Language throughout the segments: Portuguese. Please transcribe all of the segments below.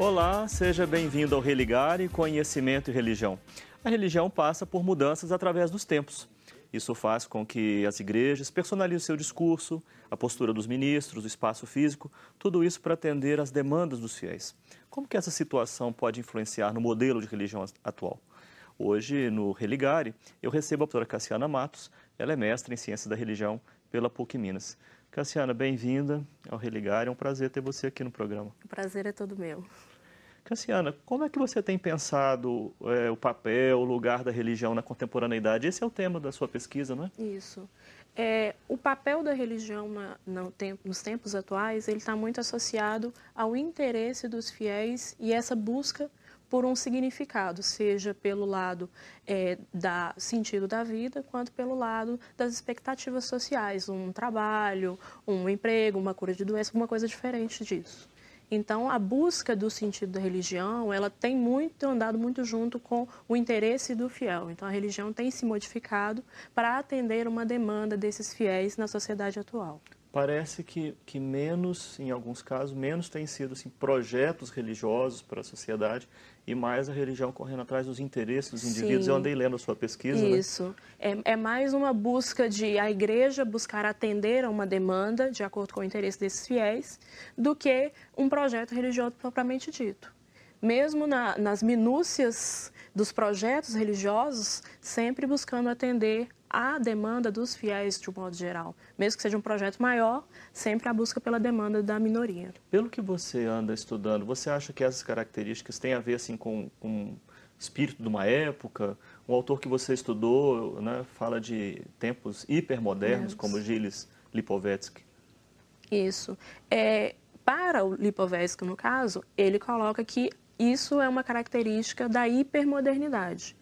Olá, seja bem-vindo ao Religare Conhecimento e Religião. A religião passa por mudanças através dos tempos. Isso faz com que as igrejas personalizem seu discurso, a postura dos ministros, o espaço físico, tudo isso para atender às demandas dos fiéis. Como que essa situação pode influenciar no modelo de religião atual? Hoje, no Religare, eu recebo a professora Cassiana Matos, ela é mestra em Ciências da Religião pela PUC Minas. Cassiana, bem-vinda ao Religare, é um prazer ter você aqui no programa. O prazer é todo meu. Cassiana, como é que você tem pensado é, o papel, o lugar da religião na contemporaneidade? Esse é o tema da sua pesquisa, não é? Isso. É, o papel da religião na, na, nos tempos atuais ele está muito associado ao interesse dos fiéis e essa busca por um significado, seja pelo lado é, da sentido da vida, quanto pelo lado das expectativas sociais, um trabalho, um emprego, uma cura de doença, alguma coisa diferente disso. Então, a busca do sentido da religião, ela tem muito andado muito junto com o interesse do fiel. Então, a religião tem se modificado para atender uma demanda desses fiéis na sociedade atual parece que, que menos, em alguns casos, menos tem sido assim, projetos religiosos para a sociedade e mais a religião correndo atrás dos interesses dos indivíduos. Sim. Eu andei lendo a sua pesquisa. Né? Isso. Né? É, é mais uma busca de a igreja buscar atender a uma demanda de acordo com o interesse desses fiéis do que um projeto religioso propriamente dito. Mesmo na, nas minúcias dos projetos religiosos, sempre buscando atender a demanda dos fiéis de um modo geral. Mesmo que seja um projeto maior, sempre a busca pela demanda da minoria. Pelo que você anda estudando, você acha que essas características têm a ver assim, com, com o espírito de uma época? O autor que você estudou né, fala de tempos hipermodernos, como Gilles Lipovetsky. Isso. É, para o Lipovetsky, no caso, ele coloca que isso é uma característica da hipermodernidade,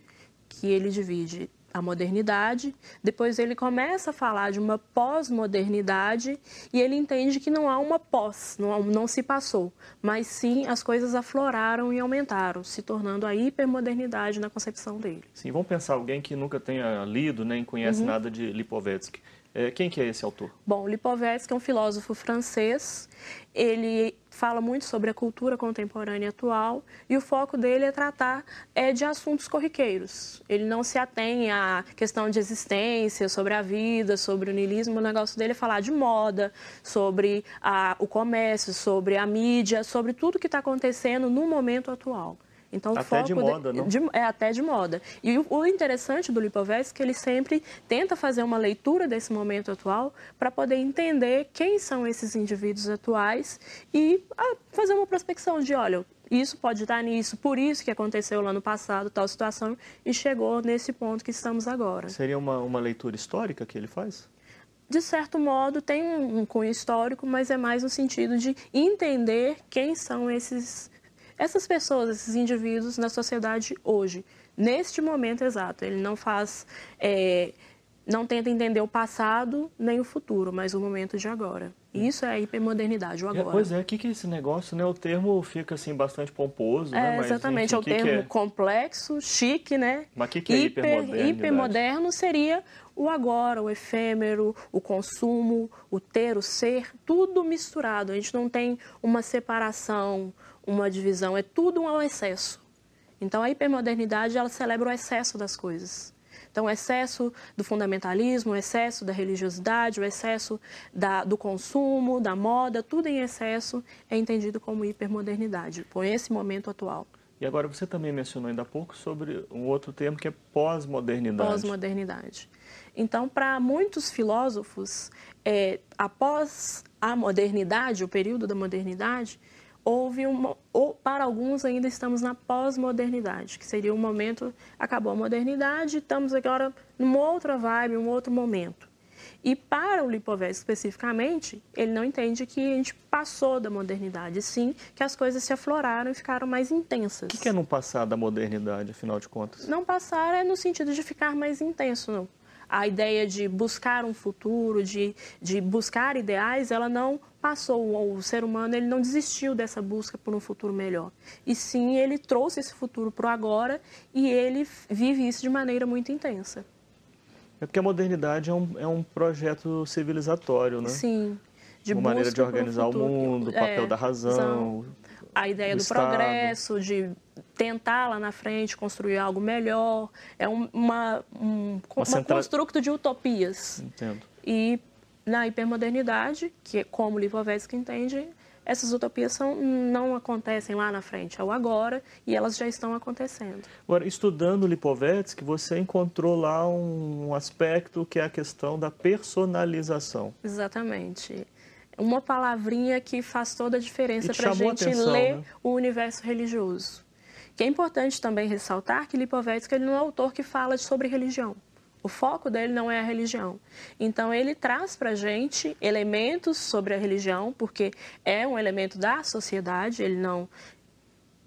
que ele divide a modernidade, depois ele começa a falar de uma pós-modernidade e ele entende que não há uma pós, não, não se passou, mas sim as coisas afloraram e aumentaram, se tornando a hipermodernidade na concepção dele. Sim, vamos pensar alguém que nunca tenha lido nem conhece uhum. nada de Lipovetsky. É, quem que é esse autor? Bom, Lipovetsky é um filósofo francês. Ele fala muito sobre a cultura contemporânea atual e o foco dele é tratar é, de assuntos corriqueiros. Ele não se atém à questão de existência, sobre a vida, sobre o niilismo. O negócio dele é falar de moda, sobre a, o comércio, sobre a mídia, sobre tudo que está acontecendo no momento atual. Então, até foco de moda, de, não? De, é até de moda. E o, o interessante do Lipovetsky é que ele sempre tenta fazer uma leitura desse momento atual para poder entender quem são esses indivíduos atuais e ah, fazer uma prospecção de, olha, isso pode estar nisso, por isso que aconteceu lá no passado tal situação e chegou nesse ponto que estamos agora. Seria uma, uma leitura histórica que ele faz? de certo modo, tem um cunho histórico, mas é mais no sentido de entender quem são esses essas pessoas, esses indivíduos na sociedade hoje, neste momento exato. Ele não faz, é, não tenta entender o passado nem o futuro, mas o momento de agora. Isso é a hipermodernidade, o agora. É, pois é, o que, que é esse negócio, né? O termo fica assim bastante pomposo, é, né? Mas, exatamente, enfim, é o termo é? complexo, chique, né? Mas o que, que é Hiper, hipermoderno seria o agora, o efêmero, o consumo, o ter, o ser, tudo misturado. A gente não tem uma separação, uma divisão, é tudo um excesso. Então a hipermodernidade ela celebra o excesso das coisas. Então, o excesso do fundamentalismo, o excesso da religiosidade, o excesso da, do consumo, da moda, tudo em excesso é entendido como hipermodernidade, por esse momento atual. E agora você também mencionou ainda há pouco sobre um outro termo que é pós-modernidade. Pós-modernidade. Então, para muitos filósofos, é, após a modernidade, o período da modernidade, houve uma, ou para alguns ainda estamos na pós-modernidade, que seria um momento, acabou a modernidade, estamos agora numa outra vibe, um outro momento. E para o Lipovetsky especificamente, ele não entende que a gente passou da modernidade, sim que as coisas se afloraram e ficaram mais intensas. O que é não passar da modernidade, afinal de contas? Não passar é no sentido de ficar mais intenso, não a ideia de buscar um futuro, de, de buscar ideais, ela não passou. O ser humano ele não desistiu dessa busca por um futuro melhor. E sim, ele trouxe esse futuro para o agora e ele vive isso de maneira muito intensa. É porque a modernidade é um, é um projeto civilizatório, né? Sim. de Uma maneira de organizar o mundo, o papel é, da razão. A ideia do, do progresso, de tentar lá na frente construir algo melhor. É um, uma, um uma, central... construto de utopias. Entendo. E na hipermodernidade, que é como Lipovetsky entende, essas utopias são, não acontecem lá na frente, é o agora e elas já estão acontecendo. Agora, estudando Lipovetsky, você encontrou lá um aspecto que é a questão da personalização. Exatamente. Uma palavrinha que faz toda a diferença para a gente atenção, ler né? o universo religioso. Que é importante também ressaltar que Lipovetsky ele não é autor que fala sobre religião. O foco dele não é a religião. Então, ele traz para a gente elementos sobre a religião, porque é um elemento da sociedade, ele não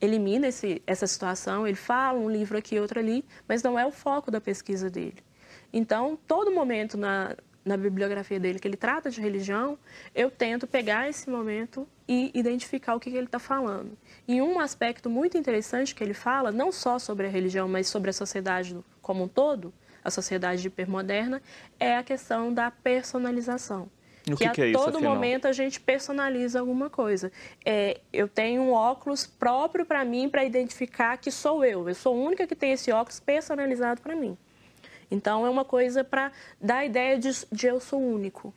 elimina esse, essa situação, ele fala um livro aqui, outro ali, mas não é o foco da pesquisa dele. Então, todo momento na, na bibliografia dele que ele trata de religião, eu tento pegar esse momento e identificar o que, que ele está falando. E um aspecto muito interessante que ele fala, não só sobre a religião, mas sobre a sociedade como um todo, a sociedade hipermoderna, é a questão da personalização. O que, que, que é a todo isso, momento a gente personaliza alguma coisa. É, eu tenho um óculos próprio para mim para identificar que sou eu. Eu sou a única que tem esse óculos personalizado para mim. Então é uma coisa para dar a ideia de, de eu sou único.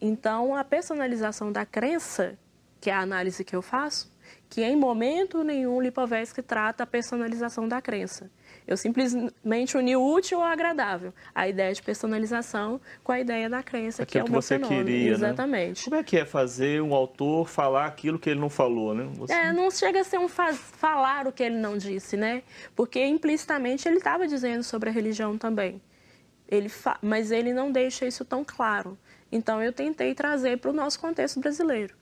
Então a personalização da crença, que é a análise que eu faço, que em momento nenhum Lipovetsky trata a personalização da crença. Eu simplesmente uni o útil ao agradável. A ideia de personalização com a ideia da crença, aquilo que é o que você fenômeno. queria, né? Exatamente. Né? Como é que é fazer um autor falar aquilo que ele não falou, né? Você... É, não chega a ser um faz... falar o que ele não disse, né? Porque implicitamente ele estava dizendo sobre a religião também. Ele fa... Mas ele não deixa isso tão claro. Então eu tentei trazer para o nosso contexto brasileiro.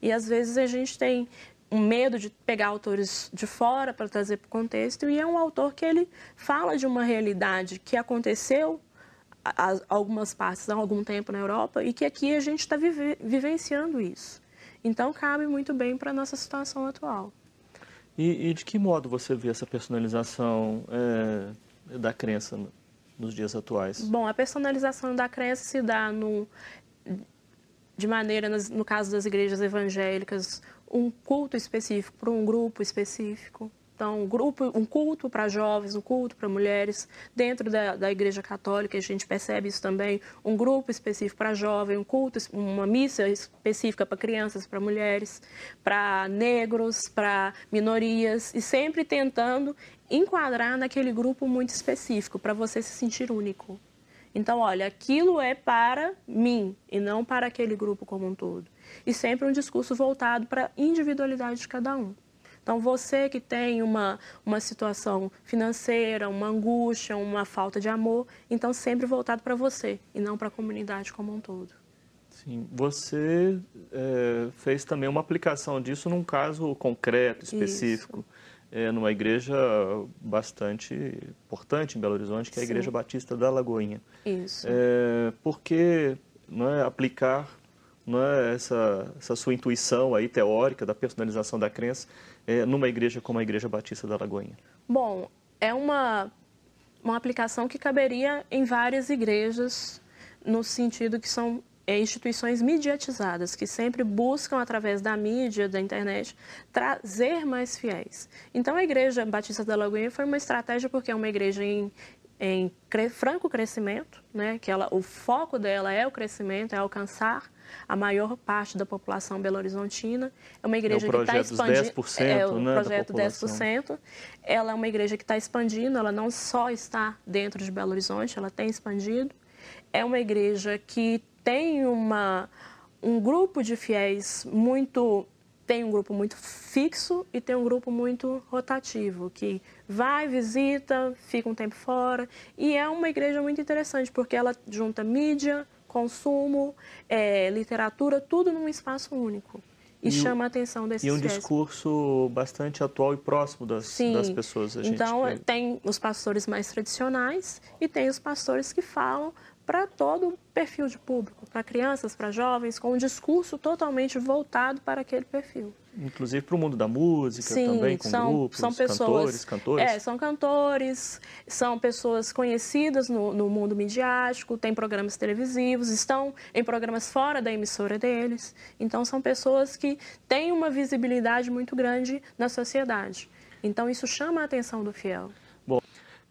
E às vezes a gente tem um medo de pegar autores de fora para trazer para o contexto, e é um autor que ele fala de uma realidade que aconteceu a, algumas partes há algum tempo na Europa e que aqui a gente está vive, vivenciando isso. Então, cabe muito bem para a nossa situação atual. E, e, de que modo você vê essa personalização é, da crença nos dias atuais? Bom, a personalização da crença se dá no, de maneira, no caso das igrejas evangélicas, um culto específico para um grupo específico. Então, um, grupo, um culto para jovens, um culto para mulheres. Dentro da, da, Igreja Católica, a gente percebe isso também. Um grupo específico para jovens, um culto, uma missa específica para crianças, para mulheres, para negros, para minorias. E sempre tentando enquadrar naquele grupo muito específico, para você se sentir único. Então, olha, aquilo é para mim e não para aquele grupo como um todo e sempre um discurso voltado para a individualidade de cada um. Então, você que tem uma, uma situação financeira, uma angústia, uma falta de amor, então sempre voltado para você e não para a comunidade como um todo. Sim, você é, fez também uma aplicação disso num caso concreto, específico, é, numa igreja bastante importante em Belo Horizonte, que é a Sim. Igreja Batista da Lagoinha. Isso. É, por que não é, aplicar é, essa, essa sua intuição aí teórica da personalização da crença é, numa igreja como a Igreja Batista da Lagoinha? Bom, é uma, uma aplicação que caberia em várias igrejas, no sentido que são é, instituições mediatizadas, que sempre buscam, através da mídia, da internet, trazer mais fiéis. Então, a Igreja Batista da Lagoinha foi uma estratégia porque é uma igreja em, em cre franco crescimento, né? que ela, o foco dela é o crescimento, é alcançar a maior parte da população belo-horizontina. É uma igreja é que está expandindo. 10%, é o né, projeto 10%. Ela é uma igreja que está expandindo, ela não só está dentro de Belo Horizonte, ela tem expandido. É uma igreja que tem uma, um grupo de fiéis muito tem um grupo muito fixo e tem um grupo muito rotativo, que vai, visita, fica um tempo fora. E é uma igreja muito interessante, porque ela junta mídia, consumo, é, literatura, tudo num espaço único. E, e chama a atenção desses E um discurso bastante atual e próximo das, das pessoas. então, tem os pastores mais tradicionais e tem os pastores que falam para todo o perfil de público, para crianças, para jovens, com um discurso totalmente voltado para aquele perfil. Inclusive para o mundo da música Sim, também, com são, grupos, são pessoas, cantores, cantores. É, são cantores, são pessoas conhecidas no, no mundo midiático, têm programas televisivos, estão em programas fora da emissora deles. Então, são pessoas que têm uma visibilidade muito grande na sociedade. Então, isso chama a atenção do fiel.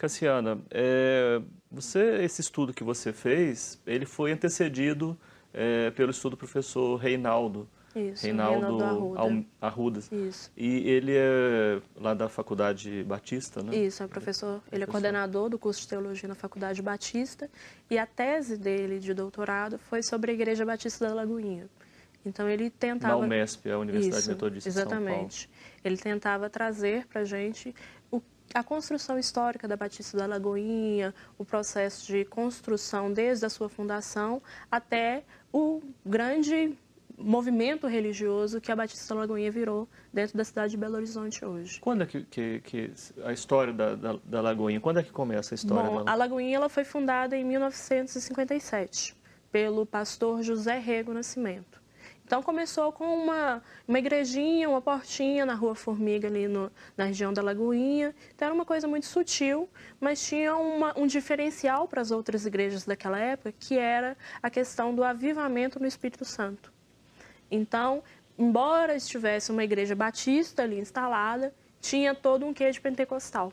Cassiana, é, você, esse estudo que você fez, ele foi antecedido é, pelo estudo do professor Reinaldo. Isso, Reinaldo, Reinaldo Arruda. Arrudas. Isso. E ele é lá da Faculdade Batista, né? Isso, é professor. Ele é coordenador do curso de teologia na Faculdade Batista e a tese dele de doutorado foi sobre a Igreja Batista da Lagoinha. Então ele tentava. Na UMESP, a Universidade Isso, Metodista exatamente. de São Paulo. Ele tentava trazer para a gente a construção histórica da Batista da Lagoinha, o processo de construção desde a sua fundação até o grande movimento religioso que a Batista da Lagoinha virou dentro da cidade de Belo Horizonte hoje. Quando é que, que, que a história da, da, da, Lagoinha, quando é que começa a história Bom, dela? a Lagoinha ela foi fundada em 1957 pelo pastor José Rego Nascimento. Então começou com uma, uma igrejinha, uma portinha na Rua Formiga, ali no, na região da Lagoinha. Então era uma coisa muito sutil, mas tinha uma, um diferencial para as outras igrejas daquela época, que era a questão do avivamento no Espírito Santo. Então, embora estivesse uma igreja batista ali instalada, tinha todo um quê de pentecostal.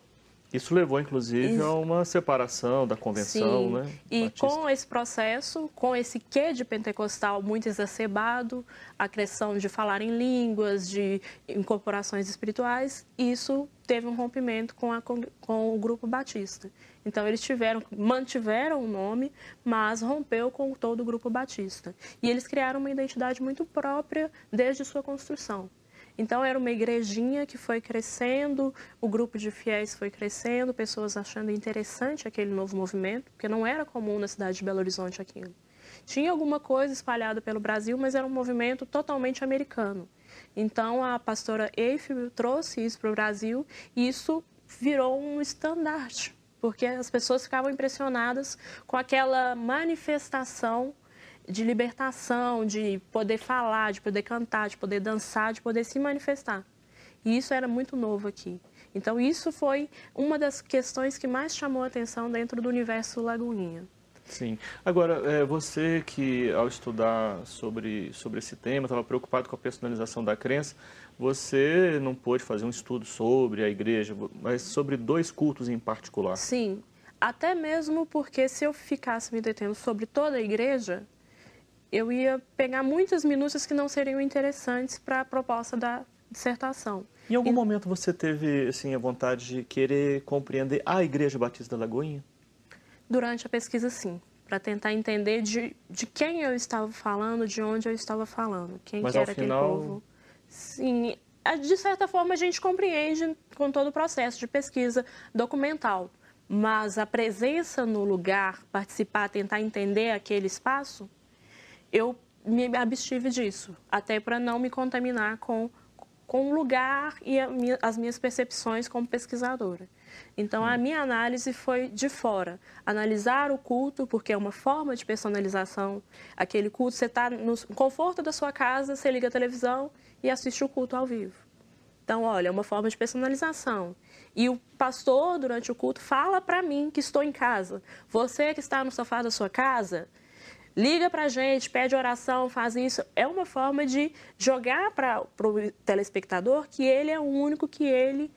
Isso levou, inclusive, Isso. a uma separação da convenção, Sim. né? E Batista. com esse processo, com esse quê de pentecostal muito exacerbado, a questão de falar em línguas, de incorporações espirituais, isso teve um rompimento com, a, com o grupo batista. Então eles tiveram, mantiveram o nome, mas rompeu com todo o grupo batista. E eles criaram uma identidade muito própria desde sua construção. Então era uma igrejinha que foi crescendo, o grupo de fiéis foi crescendo, pessoas achando interessante aquele novo movimento, porque não era comum na cidade de Belo Horizonte aquilo. Tinha alguma coisa espalhada pelo Brasil, mas era um movimento totalmente americano. Então a pastora Eiffel trouxe isso para o Brasil e isso virou um estandarte, porque as pessoas ficavam impressionadas com aquela manifestação de libertação, de poder falar, de poder cantar, de poder dançar, de poder se manifestar. E isso era muito novo aqui. Então, isso foi uma das questões que mais chamou a atenção dentro do universo Lagoinha. Sim. Agora, é, você que ao estudar sobre, sobre esse tema estava preocupado com a personalização da crença, você não pôde fazer um estudo sobre a igreja, mas sobre dois cultos em particular. Sim. Até mesmo porque se eu ficasse me detendo sobre toda a igreja, eu ia pegar muitas minúcias que não seriam interessantes para a proposta da dissertação. Em algum e... momento você teve assim, a vontade de querer compreender a Igreja Batista da Lagoinha? Durante a pesquisa, sim. Para tentar entender de, de quem eu estava falando, de onde eu estava falando, quem Mas, que era final... aquele povo. Sim, de certa forma a gente compreende com todo o processo de pesquisa documental. Mas a presença no lugar, participar, tentar entender aquele espaço, eu me abstive disso, até para não me contaminar com, com o lugar e minha, as minhas percepções como pesquisadora. Então, a minha análise foi de fora. Analisar o culto, porque é uma forma de personalização. Aquele culto, você está no conforto da sua casa, você liga a televisão e assiste o culto ao vivo. Então, olha, é uma forma de personalização. E o pastor, durante o culto, fala para mim que estou em casa. Você que está no sofá da sua casa, liga para a gente, pede oração, faz isso. É uma forma de jogar para o telespectador que ele é o único, que ele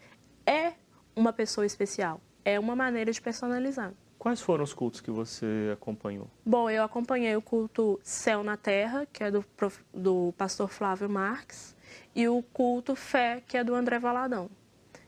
é uma pessoa especial. É uma maneira de personalizar. Quais foram os cultos que você acompanhou? Bom, eu acompanhei o culto Céu na Terra, que é do, do pastor Flávio Marques, e o culto Fé, que é do André Valadão.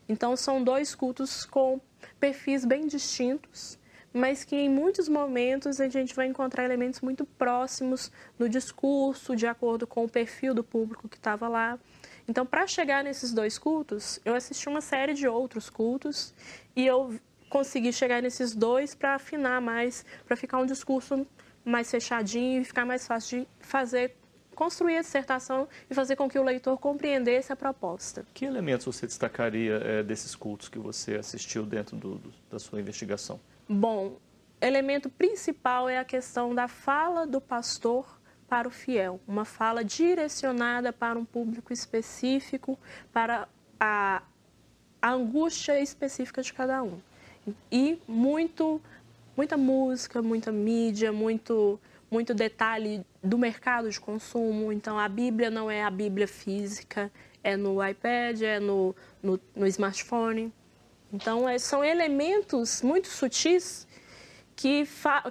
Então, são dois cultos com perfis bem distintos, mas que em muitos momentos a gente vai encontrar elementos muito próximos no discurso, de acordo com o perfil do público que estava lá. Então, para chegar nesses dois cultos, eu assisti uma série de outros cultos e eu consegui chegar nesses dois para afinar mais, para ficar um discurso mais fechadinho e ficar mais fácil de fazer construir a dissertação e fazer com que o leitor compreendesse a proposta. Que elementos você destacaria é, desses cultos que você assistiu dentro do, do, da sua investigação? Bom, elemento principal é a questão da fala do pastor para o fiel, uma fala direcionada para um público específico, para a, a angústia específica de cada um. E muito, muita música, muita mídia, muito, muito detalhe do mercado de consumo. Então, a Bíblia não é a Bíblia física, é no iPad, é no, no, no smartphone. Então, é, são elementos muito sutis que,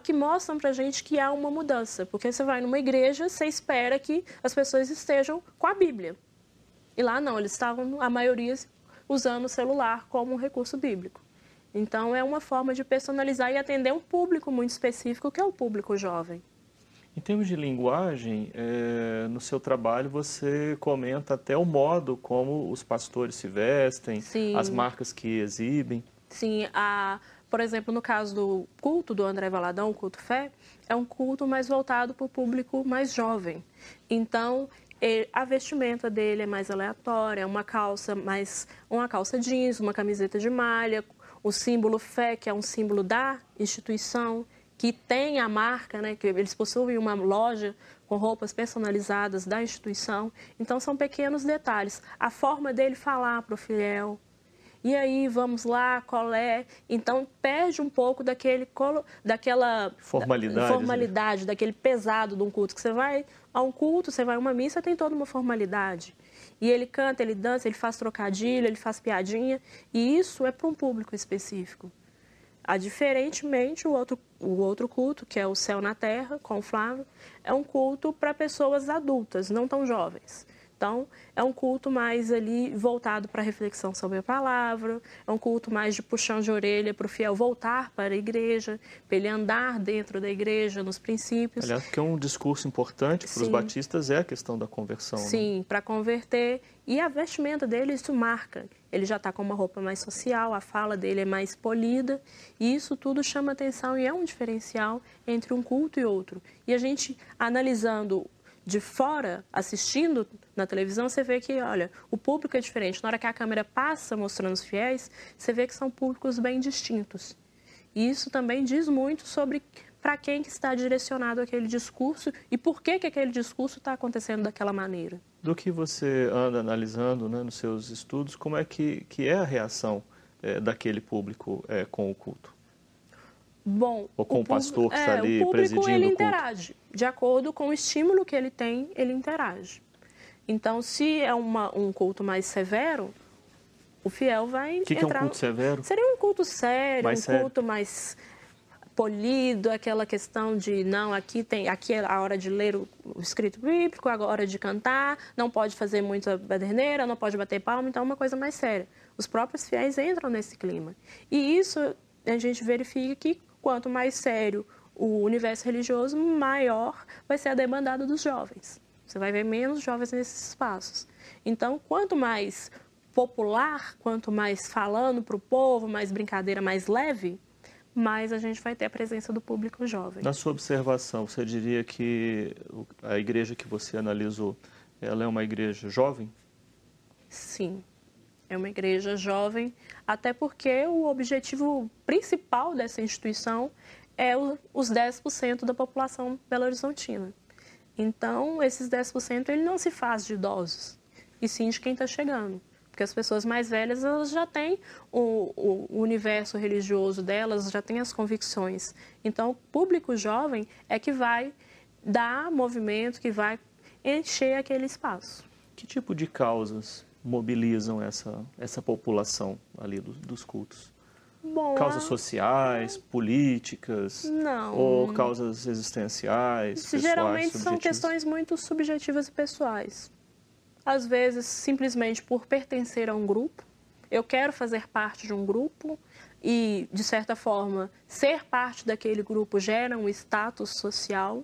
que mostram para a gente que há uma mudança. Porque você vai numa igreja, você espera que as pessoas estejam com a Bíblia. E lá não, eles estavam, a maioria, usando o celular como um recurso bíblico. Então, é uma forma de personalizar e atender um público muito específico, que é o público jovem. Em termos de linguagem, é, no seu trabalho você comenta até o modo como os pastores se vestem, Sim. as marcas que exibem. Sim, a, por exemplo, no caso do culto do André Valadão, o culto fé, é um culto mais voltado para o público mais jovem. Então, a vestimenta dele é mais aleatória, é uma calça mais uma calça jeans, uma camiseta de malha, o símbolo fé, que é um símbolo da instituição, que tem a marca, né, que eles possuem uma loja com roupas personalizadas da instituição. Então são pequenos detalhes. A forma dele falar para o fiel, e aí, vamos lá, qual é? Então, perde um pouco daquele, daquela formalidade, formalidade daquele pesado de um culto. Que você vai a um culto, você vai a uma missa, tem toda uma formalidade. E ele canta, ele dança, ele faz trocadilho, ele faz piadinha. E isso é para um público específico. A, diferentemente, o outro, o outro culto, que é o Céu na Terra, com o Flávio, é um culto para pessoas adultas, não tão jovens. Então, é um culto mais ali voltado para a reflexão sobre a palavra, é um culto mais de puxão de orelha para o fiel voltar para a igreja, para ele andar dentro da igreja, nos princípios. Aliás, porque é um discurso importante para os batistas é a questão da conversão. Né? Sim, né? para converter. E a vestimenta dele, isso marca. Ele já está com uma roupa mais social, a fala dele é mais polida, e isso tudo chama atenção e é um diferencial entre um culto e outro. E a gente, analisando de fora, assistindo na televisão, você vê que, olha, o público é diferente. Na hora que a câmera passa mostrando os fiéis, você vê que são públicos bem distintos. E isso também diz muito sobre para quem que está direcionado aquele discurso e por que, que aquele discurso está acontecendo daquela maneira. Do que você anda analisando né, nos seus estudos, como é que, que é a reação é, daquele público é, com o culto? Bom, ou com o, o pastor que está é, ali o público, presidindo ele interage. De acordo com o estímulo que ele tem, ele interage. Então, se é uma, um culto mais severo, o fiel vai O que, que, é um culto severo? Seria um culto sério, mais um sério. culto mais polido, aquela questão de não, aqui tem, aqui é a hora de ler o, o escrito bíblico, a hora de cantar, não pode fazer muita baderneira, não pode bater palma, então é uma coisa mais séria. Os próprios fiéis entram nesse clima. E isso a gente verifica que quanto mais sério o universo religioso, maior vai ser a demandada dos jovens. Você vai ver menos jovens nesses espaços. Então, quanto mais popular, quanto mais falando para o povo, mais brincadeira, mais leve, mais a gente vai ter a presença do público jovem. Na sua observação, você diria que a igreja que você analisou, ela é uma igreja jovem? Sim, é uma igreja jovem, até porque o objetivo principal dessa instituição é os 10% da população belo-horizontina. Então, esses 10% ele não se faz de idosos, e sim de quem está chegando. Porque as pessoas mais velhas elas já têm o, o, universo religioso delas, já têm as convicções. Então, o público jovem é que vai dar movimento, que vai encher aquele espaço. Que tipo de causas mobilizam essa, essa população ali do, dos cultos? Bom, causas sociais, políticas? Não. Ou causas existenciais? Pessoais, Geralmente subjetivas? são questões muito subjetivas e pessoais. Às vezes, simplesmente por pertencer a um grupo. Eu quero fazer parte de um grupo e, de certa forma, ser parte daquele grupo gera um status social.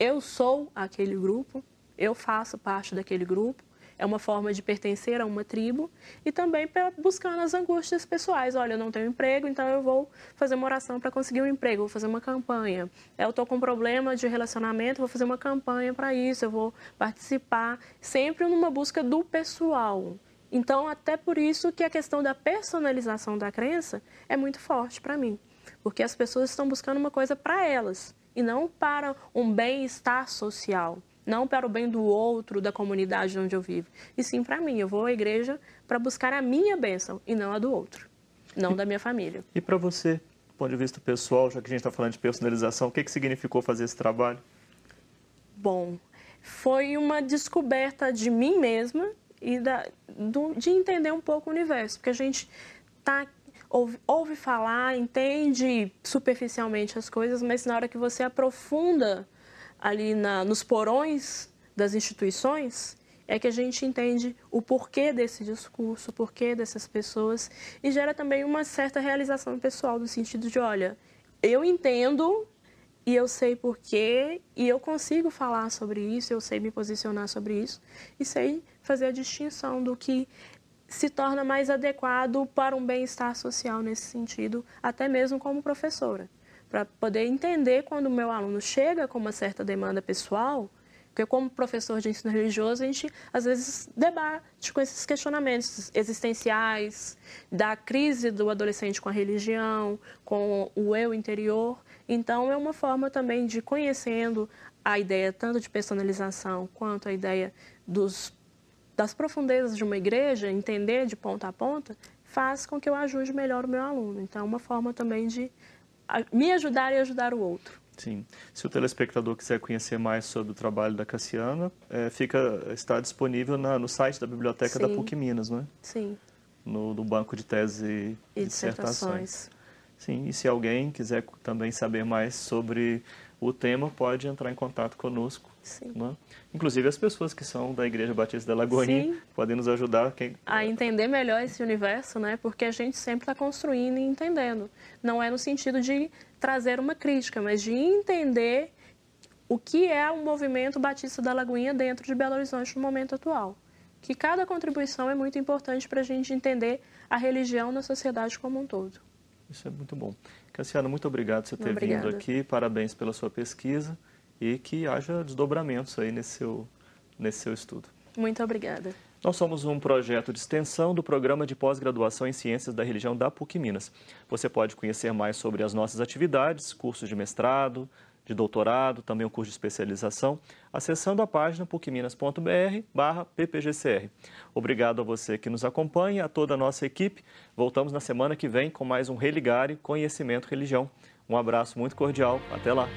Eu sou aquele grupo, eu faço parte daquele grupo é uma forma de pertencer a uma tribo e também buscando as angústias pessoais. Olha, eu não tenho emprego, então eu vou fazer uma oração para conseguir um emprego, vou fazer uma campanha. Eu estou com um problema de relacionamento, vou fazer uma campanha para isso, eu vou participar, sempre numa busca do pessoal. Então, até por isso que a questão da personalização da crença é muito forte para mim. porque as pessoas estão buscando uma coisa para elas e não para um bem-estar social, não para o bem do outro, da comunidade onde eu vivo, e sim para mim. Eu vou à igreja para buscar a minha bênção e não a do outro, não da minha família. E para você, do ponto de vista pessoal, já que a gente está falando de personalização, o que, que significou fazer esse trabalho? Bom, foi uma descoberta de mim mesma e da, do, de entender um pouco o universo, porque a gente tá ouve, ouve falar, entende superficialmente as coisas, mas na hora que você aprofunda ali na, nos porões das instituições, é que a gente entende o porquê desse discurso, o porquê dessas pessoas, e gera também uma certa realização pessoal, no sentido de, olha, eu entendo e eu sei porquê, e eu consigo falar sobre isso, eu sei me posicionar sobre isso, e sei fazer a distinção do que se torna mais adequado para um bem-estar social nesse sentido, até mesmo como professora. Para poder entender quando o meu aluno chega com uma certa demanda pessoal, porque como professor de ensino religioso, a gente às vezes debate com esses questionamentos existenciais, da crise do adolescente com a religião, com o eu interior. Então é uma forma também de conhecendo a ideia tanto de personalização quanto a ideia dos das profundezas de uma igreja, entender de ponta a ponta, faz com que eu ajude melhor o meu aluno. Então, é uma forma também de me ajudar e ajudar o outro. Sim. Se o telespectador quiser conhecer mais sobre o trabalho da Cassiana, é, fica, está disponível na, no site da Biblioteca Sim. da PUC Minas, não é? Sim. No, no banco de tese e dissertações. dissertações. Sim, e se alguém quiser também saber mais sobre o tema, pode entrar em contato conosco. Sim. Né? Inclusive as pessoas que são da Igreja Batista da Lagoinha Sim. podem nos ajudar. Quem... A entender melhor esse universo, né? porque a gente sempre está construindo e entendendo. Não é no sentido de trazer uma crítica, mas de entender o que é o movimento Batista da Lagoinha dentro de Belo Horizonte no momento atual. Que cada contribuição é muito importante para a gente entender a religião na sociedade como um todo. Isso é muito bom. Cassiano, muito obrigado por você ter Obrigada. vindo aqui. Parabéns pela sua pesquisa e que haja desdobramentos aí nesse seu, nesse seu estudo. Muito obrigada. Nós somos um projeto de extensão do Programa de Pós-Graduação em Ciências da Religião da PUC Minas. Você pode conhecer mais sobre as nossas atividades, cursos de mestrado, de doutorado, também o curso de especialização, acessando a página pucminas.br barra ppgcr. Obrigado a você que nos acompanha, a toda a nossa equipe. Voltamos na semana que vem com mais um Religare Conhecimento Religião. Um abraço muito cordial. Até lá.